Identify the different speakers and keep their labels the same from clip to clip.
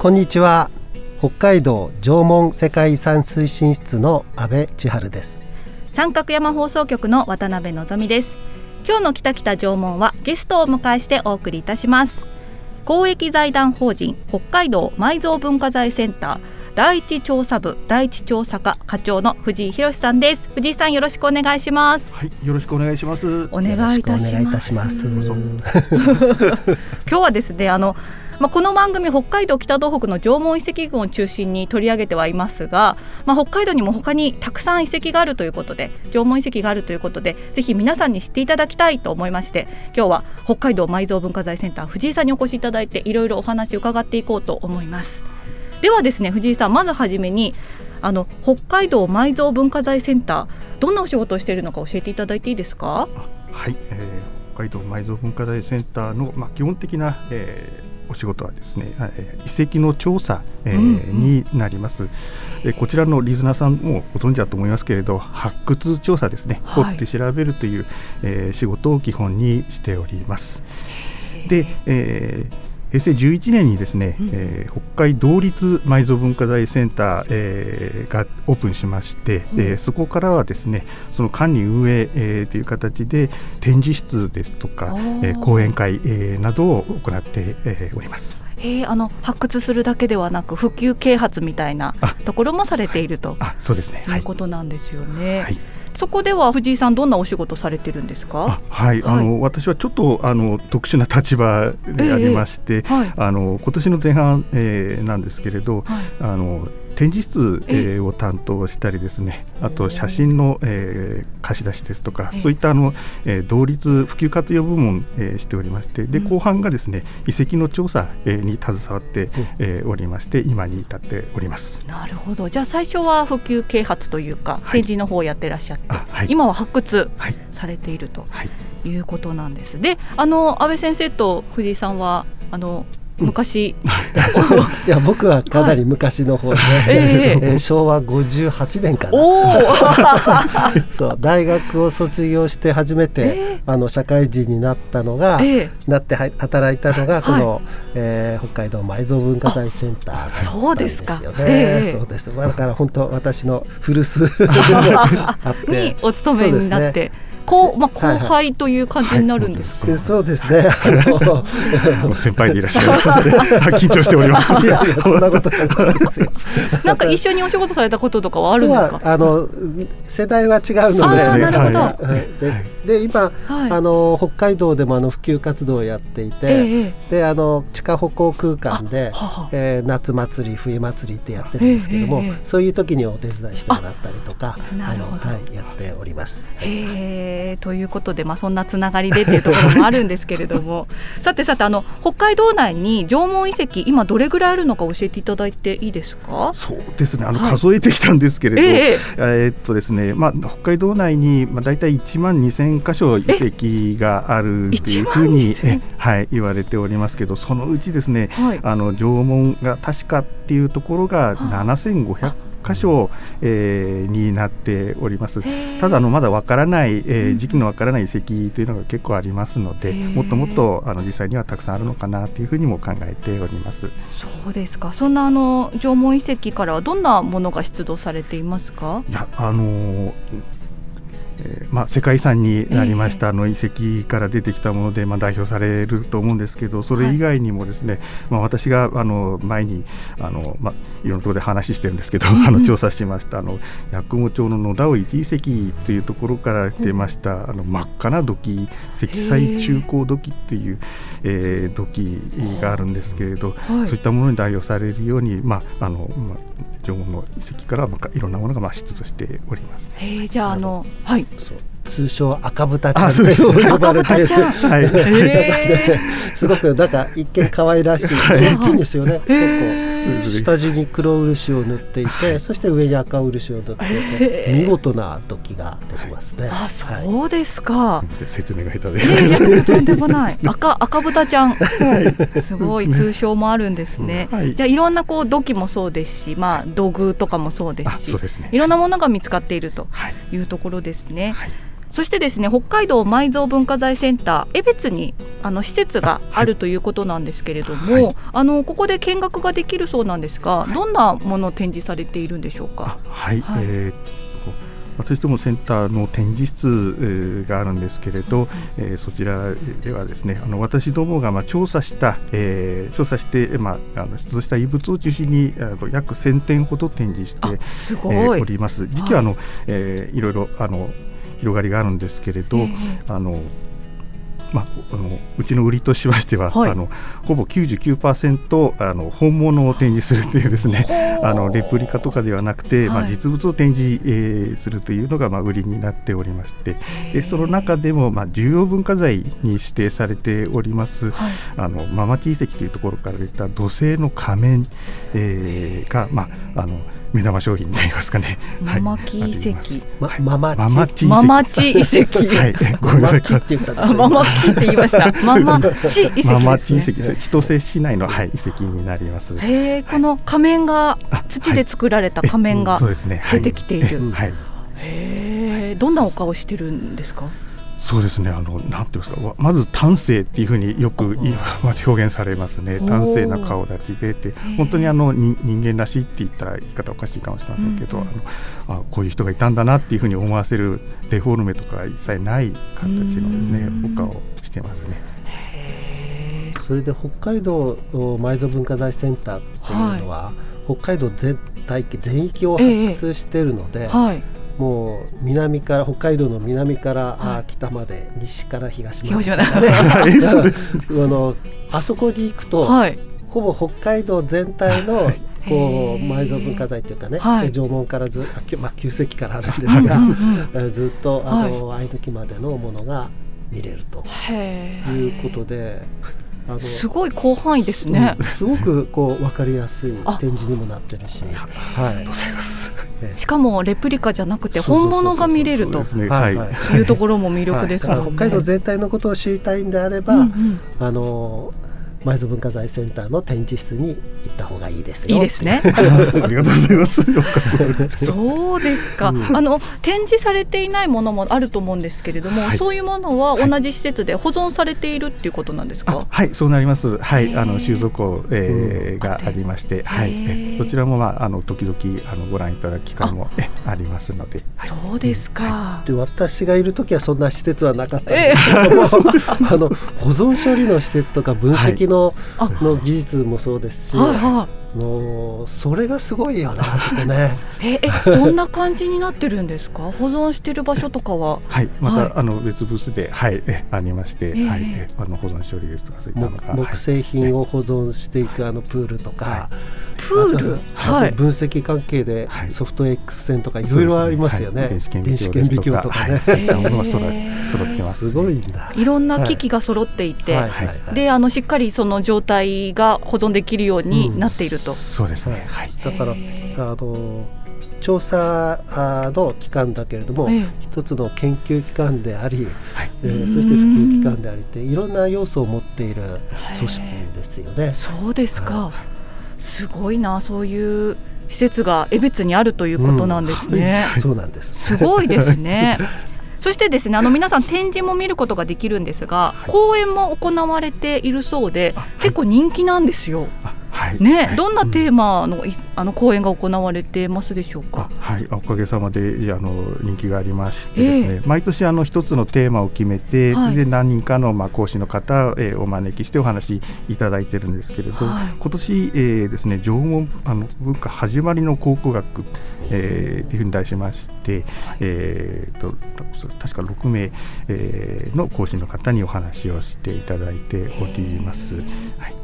Speaker 1: こんにちは。北海道縄文世界遺産推進室の阿部千春です。
Speaker 2: 三角山放送局の渡辺のぞみです。今日の北北縄文はゲストをお迎えしてお送りいたします。公益財団法人北海道埋蔵文化財センター第一調査部第一調査課課長の藤井博さんです。藤井さんよろしくお願いします。
Speaker 3: はいよろしくお願いします。
Speaker 2: お願いいたします。今日はですねあのまあ、この番組北海道北東北の縄文遺跡群を中心に取り上げてはいますが、まあ、北海道にも他にたくさん遺跡があるということで縄文遺跡があるということでぜひ皆さんに知っていただきたいと思いまして今日は北海道埋蔵文化財センター藤井さんにお越しいただいていろいろお話を伺っていこうと思います。ではですね藤井さんまずはじめにあの北海道埋蔵文化財センターどんなお仕事をしているのか教えていただいていいですか？
Speaker 3: はい、えー、北海道埋蔵文化財センターの、まあ、基本的な、えーお仕事はですね、遺跡の調査、えー、になります、えこちらのリズナーさんもご存知だと思いますけれど発掘調査ですね、掘って調べるという、えー、仕事を基本にしております。で、えー平成11年にですね、うん、えー、北海道立埋蔵文化財センター、えー、がオープンしまして、うん、えー、そこからはですねその管理運営、えー、という形で展示室ですとか、えー、講演会、えー、などを行って、えー、おります。
Speaker 2: えー、あの発掘するだけではなく普及啓発みたいなところもされていると、
Speaker 3: あそうですね、
Speaker 2: いうことなんですよね。はいそこでは藤井さんどんなお仕事されてるんですか？
Speaker 3: はい、はい、あの私はちょっとあの特殊な立場でありまして、えーはい、あの今年の前半、えー、なんですけれど、はい、あの展示室、えー、を担当したりですねあと写真の、えー、貸し出しですとかそういったあの、えー、同率普及活用部門、えー、しておりましてで後半がですね遺跡の調査、えー、に携わって、えー、おりまして今に至っております。
Speaker 2: なるほど。じゃあ最初は普及啓発というか、はい、展示の方をやってらっしゃって、はい、今は発掘されていると。いうことなんです。で、あの安倍先生と藤井さんはあの昔。い
Speaker 1: や僕はかなり昔の方で、えー、昭和58年かな。そう大学を卒業して初めて、えー、あの社会人になったのが、えー、なって働いたのがこの、はい、えー、北海道埋蔵文化財センター。
Speaker 2: そうですか、
Speaker 1: えー、そうです、だから本当私の古巣
Speaker 2: にお勤めになって。こうまあ後輩という感じになるんですか？はい
Speaker 1: はい、そうですね。
Speaker 3: 先輩でいらっしゃいますので緊張しております。いやいやそんなこと
Speaker 2: ないですよ。なんか一緒にお仕事されたこととかはあるんですか？
Speaker 1: あの世代は違うので。
Speaker 2: なるほど。
Speaker 1: で今、あの北海道でもあの普及活動をやっていて、であの地下歩行空間で、えー、夏祭り冬祭りってやってるんですけども、そういう時にお手伝いしてもらったりとか、あのはいやっております。
Speaker 2: へえ。えー、ということで、まあ、そんなつながりでっていうところもあるんですけれども。さてさてあの北海道内に縄文遺跡今どれぐらいあるのか教えていただいていいですか？
Speaker 3: そうですね。あの、数えてきたんですけれど、えー、えー、っとですね、まあ、北海道内に、まあ、大体1万2000箇所遺跡があるというふうにはい、言われておりますけどそのうちですね、はい、あの縄文が確かっていうところが7500箇所、えー、になっております。ただあのまだわからない、えー、時期のわからない遺跡というのが結構ありますのでもっともっとあの実際にはたくさんあるのかなというふうにも考えております。
Speaker 2: そうですか。そんなあの縄文遺跡からはどんなものが出土されていますか？
Speaker 3: いやあのえー、まあ、世界遺産になりました、あの遺跡から出てきたもので、まあ、代表されると思うんですけどそれ以外にもですね、はい、まあ、私があの前にあの、まあ、いろんなところで話してるんですけど、あの調査しました。あの八雲町の野田尾一遺跡というところから出ました、あの真っ赤な土器積載中高土器っていう、えー、土器があるんですけれど、そういったものに代表されるように、まああのまあ、縄文の遺跡から、まあ、いろんなものがまあ出土しております。
Speaker 2: えじゃああのはい
Speaker 1: 通称赤豚ちゃんと呼ばれて。いる、はい、すごくなんか一見可愛らしい大きいんですよね。結構下地に黒漆を塗っていて、そして上に赤漆を塗っていて、見事な土器が出てますね。
Speaker 2: あ、そうですか。
Speaker 3: 説明が下手で。
Speaker 2: とんでもない。赤赤豚ちゃん、すごい通称もあるんですね。じゃあいろんなこう土器もそうですし、まあ土偶とかもそうですし、いろんなものが見つかっているとい。うところですね。はいそしてですね北海道埋蔵文化財センター江別にあの施設があるということなんですけれども、はい、あのここで見学ができるそうなんですが、はい、どんなものを展示されているんでしょうか？
Speaker 3: はい、はい、えー私どもセンターの展示室があるんですけれど、えー、そちらではですねあの私どもがまあ調査した、えー、調査して、まあ、あの出土した遺物を中心にあの約1000点ほど展示してすごい、えー、おります。時期はあの、はい。えー、いろいろあの広がりがあるんですけれど、えー、あのまあ、あのうちの売りとしましては、はい、あのほぼ99%あの本物を展示するというですねあのレプリカとかではなくて、はい、まあ、実物を展示、えー、するというのが、まあ、売りになっておりましてでその中でも、まあ、重要文化財に指定されております、はい、あのママチ遺跡というところから出た土星の仮面、えー、が、まあ、あの目玉商品になりますかね。
Speaker 2: ママキ遺跡。
Speaker 1: ま、ママ
Speaker 3: ママチ
Speaker 2: ママチ遺跡。
Speaker 3: はい。ごめんなさい。
Speaker 2: ママキって言いました。ママチ遺跡、
Speaker 3: ママチ遺跡です。千歳市内のはい遺跡になります。
Speaker 2: へえ、この仮面が土で作られた仮面が出てきている。はい。へえ、どんなお顔してるんですか？
Speaker 3: そうですね。あのなんていうんですか。まず端正っていうふうによく 表現されますね。端正な顔立ちでって。本当にあの人間らしいって言ったら言い方おかしいかもしれませんけど、うん、あのあこういう人がいたんだなっていうふうに思わせるデフォルメとか一切ない形のですねお顔してますね。
Speaker 1: それで北海道埋蔵文化財センターというのは、はい、北海道全体全域を発掘しているので、ええ。はいもう南から北海道の南から、はい、北まで西から東まで、ね、あのあそこに行くと、はい、ほぼ北海道全体の、はい、こう埋蔵文化財というかね、はい、縄文からずあ、まあ、旧石器からあるんですが ずっとあの、はい、愛までのものが見れると。いうことで。
Speaker 2: すごい広範囲ですね、
Speaker 1: うん、すごくこう分かりやすい展示にもなってるし、
Speaker 3: はい、ありがとうございます
Speaker 2: しかもレプリカじゃなくて本物が見れるとい。うところも魅力ですもん
Speaker 1: ね、北海道全体のことを知りたいんであれば、うんうん、あの埋蔵文化財センターの展示室に行った方がいいです
Speaker 2: いいですね。
Speaker 3: ありがとうございます。
Speaker 2: そうですか、うん、あの展示されていないものもあると思うんですけれども、はい、そういうものは同じ施設で保存されているっていうことなんですか？
Speaker 3: はい、そうなります。はい、あの収蔵庫、えー、がありまして、はい、そちらもまああの時々あのご覧いただく機会もあ。りますので。
Speaker 2: そうですか。は
Speaker 1: い、で私がいる時はそんな施設はなかったんですけど。も、あの保存処理の施設とか分析の,、の技術もそうですし、はいはい、のそれがすごいよね あそこね。
Speaker 2: ええどんな感じになってるんですか？保存してる場所とかは？
Speaker 3: はいまた、はい、あの別ブースではいえありまして、えー、はいえあの保存処理ですとかそういった
Speaker 1: のが木製品を保存していくあのプールとか、はい、
Speaker 2: プール？
Speaker 1: はい。分析関係でソフト X 線とかいろいろありますよね、電子顕微鏡とか。ね、そうい。ったものが揃ってます。すごいんだ。
Speaker 2: いろんな機器が揃っていて、であのしっかりその状態が保存できるようになっていると、
Speaker 3: そうですね、はい、
Speaker 1: だからあの調査の機関だけれども、ええ、一つの研究機関であり、はい、えー、そして普及機関でありっていろんな要素を持っている組織ですよね。
Speaker 2: そうですか、すごいなそういう施設が江別にあるということなんですね。
Speaker 1: うん、そうなんです。
Speaker 2: すごいですね。そしてですねあの皆さん展示も見ることができるんですが、はい、講演も行われているそうで結構人気なんですよ。はい、ね、はい、どんなテーマの、うん、あの講演が行われてますでしょうか？
Speaker 3: はい、おかげさまであの人気がありましてですね、えー、毎年あの一つのテーマを決めて、それで何人かのまあ講師の方を、えー、お招きしてお話いただいてるんですけれど、今年、えー、ですね縄文あの文化始まりの考古学、えー、というふうに題しまして、えーと、確か6名、えー、の講師の方にお話をしていただいております。はい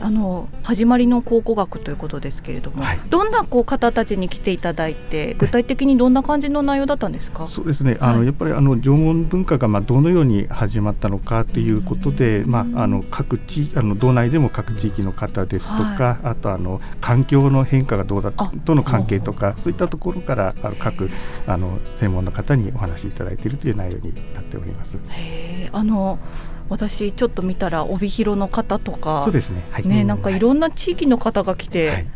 Speaker 2: あの始まりの考古学ということですけれども、はい、どんなこう方たちに来ていただいて具体的にどんな感じの内容だったんですか？
Speaker 3: そうですね。あの、はい、やっぱりあの縄文文化がまあどのように始まったのかということで、まああの各地あの道内でも各地域の方ですとか、はい、あとあの環境の変化がどうだとの関係とかそういったところからあの各あの専門の方にお話しいただいているという内容になっております。
Speaker 2: へあの私ちょっと見たら帯広の方とか
Speaker 3: そうですね,、
Speaker 2: はい、ねなんかいろんな地域の方が来て、はい、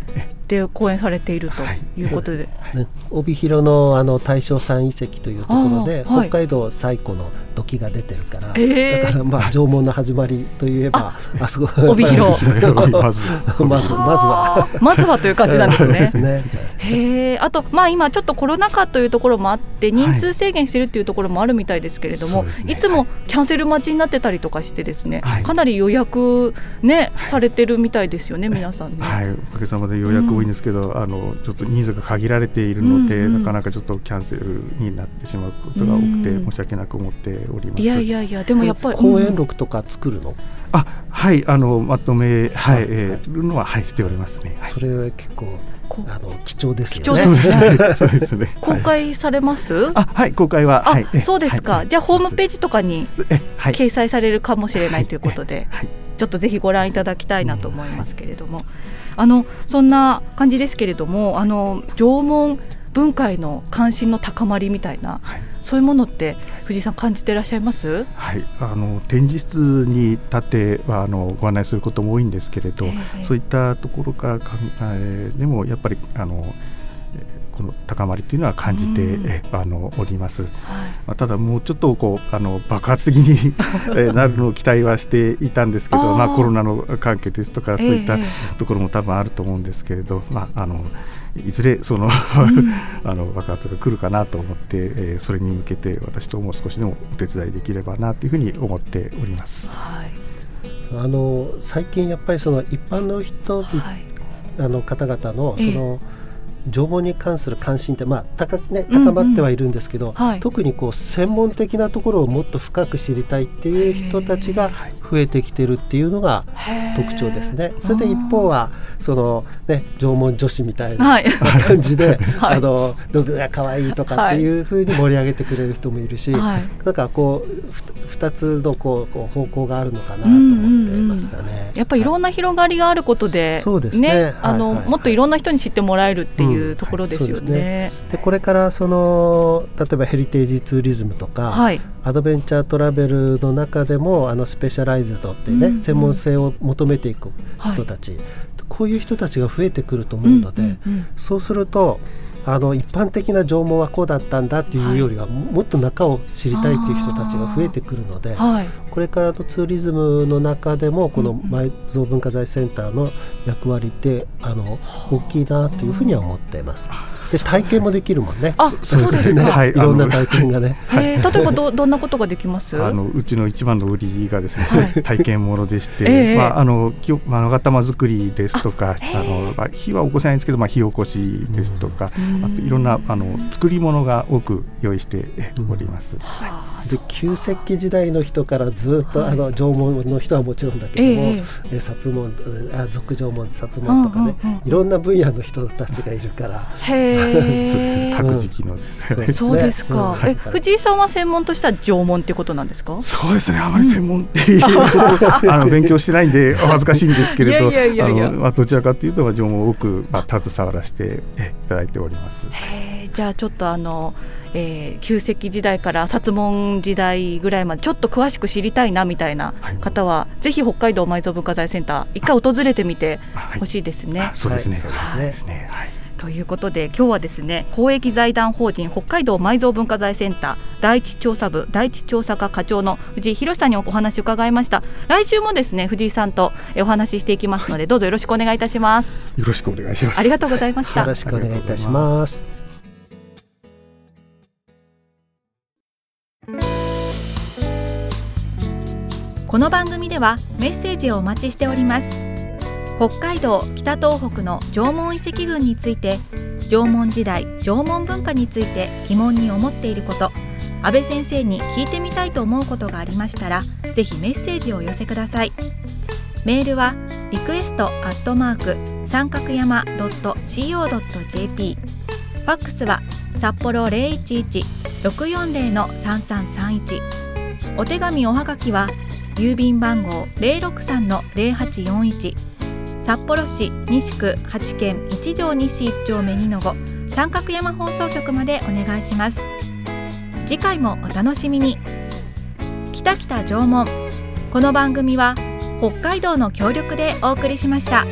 Speaker 2: で講演されているとい。うことで、
Speaker 1: はい。ね、帯広のあの大正山遺跡というところで、北海道最古の土器が出てるから、えー、だからまあ縄文の始まりといえばあそこ
Speaker 2: 帯広。
Speaker 3: まず。
Speaker 1: まずは。
Speaker 2: まずはという感じなんですね。すね。へえあとまあ今ちょっとコロナ禍というところもあって人数制限してるっていうところもあるみたいですけれども、はい、いつもキャンセル待ちになってたりとかしてですね、はい、かなり予約ね、されてるみたいですよね皆さんね。
Speaker 3: はい、おかげさまで予約多いんですけど、うん、あのちょっと人数が限られているので、うんうん、なかなかちょっとキャンセルになってしまうことが多くて、申し訳なく思っております。
Speaker 2: いやいやいやでもやっぱり
Speaker 1: 講演録とか作るの、
Speaker 3: あはいあのまとめはい、えー、るのははいしておりますね、
Speaker 1: それは結構あの貴重です
Speaker 2: よ ね。そうですね。公開されます？
Speaker 3: あ、はい、公開は。
Speaker 2: はい、そうですか。じゃあホームページとかに掲載されるかもしれないということで、ちょっとぜひご覧いただきたいなと思いますけれども、あのそんな感じですけれども、あの縄文文化への関心の高まりみたいな。そういうものって藤井さん感じていらっしゃいます？
Speaker 3: はい。あの展示室に立ってはあのご案内することも多いんですけれど、えー、そういったところから考えでもやっぱりあのこの高まりというのは感じて、えあのおります、はい、まあ、ただもうちょっとこうあの爆発的に えなるのを期待はしていたんですけどまあ、コロナの関係ですとかそういったところも多分あると思うんですけれど、まああのいずれその あの爆発が来るかなと思って、えー、それに向けて私とも少しでもお手伝いできればなというふうに思っております。はい、
Speaker 1: あの最近やっぱりその一般の人、はい、あの方々のその、え縄文に関する関心って、まあ高ね、高まってはいるんですけど、うんうんはい、特にこう専門的なところをもっと深く知りたいっていう人たちが増えてきてるっていうのが特徴ですね。それで一方はその、ね、縄文女子みたいな感じで、はい、あの道具が可愛いとかっていうふうに盛り上げてくれる人もいるし、はい、なんかこう2つのこう方向があるのかなと思ってましたね。うんうん
Speaker 2: うん、やっぱりいろんな広がりがあることで、そうですね。あの、もっといろんな人に知ってもらえるっていうところですよね。うんはい、で、
Speaker 1: ね、これからその例えばヘリテージツーリズムとか、はい、アドベンチャートラベルの中でもあのスペシャライズドっていうね、うんうん、専門性を求めていく人たち、はい、こういう人たちが増えてくると思うので、うんうんうん、そうするとあの一般的な縄文はこうだったんだっていうよりは、はい、もっと中を知りたいっていう人たちが増えてくるので、はい、これからのツーリズムの中でもこの埋蔵文化財センターの役割ってあの大きいなというふうには思っています。で体験もできるもんね。
Speaker 2: あ、そうですね。
Speaker 1: はい、いろんな体験がね。
Speaker 2: 例えばどどんなことができます？
Speaker 3: あのうちの一番の売りがですね、体験ものでして、まああのきまあ頭作りですとか、あのまあ火は起こせないんですけど、まあ火起こしですとか、あといろんなあの作り物が多く用意しております。
Speaker 1: で旧石器時代の人からずっと、あの縄文の人はもちろんだけども、え薩文あ俗縄文薩文とかね、いろんな分野の人たちがいるから。
Speaker 2: へ
Speaker 3: 各時期の、
Speaker 2: そうですか、え藤井さんは専門としては縄文ってことなんですか？
Speaker 3: そうですね。あまり専門っていう、あの勉強してないんでお恥ずかしいんですけれどまあ、どちらかというと縄文を多く、まあ、携わらせていただいております。
Speaker 2: じゃあちょっとあのえー、旧石器時代から薩門時代ぐらいまでちょっと詳しく知りたいなみたいな方は、はい、ぜひ北海道埋蔵文化財センター一回訪れてみてほしいですね。
Speaker 3: そうですね。そうですね。はい
Speaker 4: ということで今日はですね公益財団法人北海道埋蔵文化財センター第一調査部第一調査課課長の藤井博さんにお話を伺いました。来週もですね藤井さんとお話ししていきますので、はい、どうぞよろしくお願いいたします。
Speaker 3: よろしくお願いします。
Speaker 4: ありがとうございました。
Speaker 1: よろしくお願いいたします。
Speaker 4: この番組ではメッセージをお待ちしております北海道北東北の縄文遺跡群について縄文時代縄文文化について疑問に思っていること安倍先生に聞いてみたいと思うことがありましたらぜひメッセージを寄せください。メールはリクエストアットマーク三角山 .co.jp ファックスは札幌011-640-3331お手紙おはがきは郵便番号063-0841札幌市西区八軒一条西一丁目二の五三角山放送局までお願いします。次回もお楽しみに。北北縄文この番組は北海道の協力でお送りしました。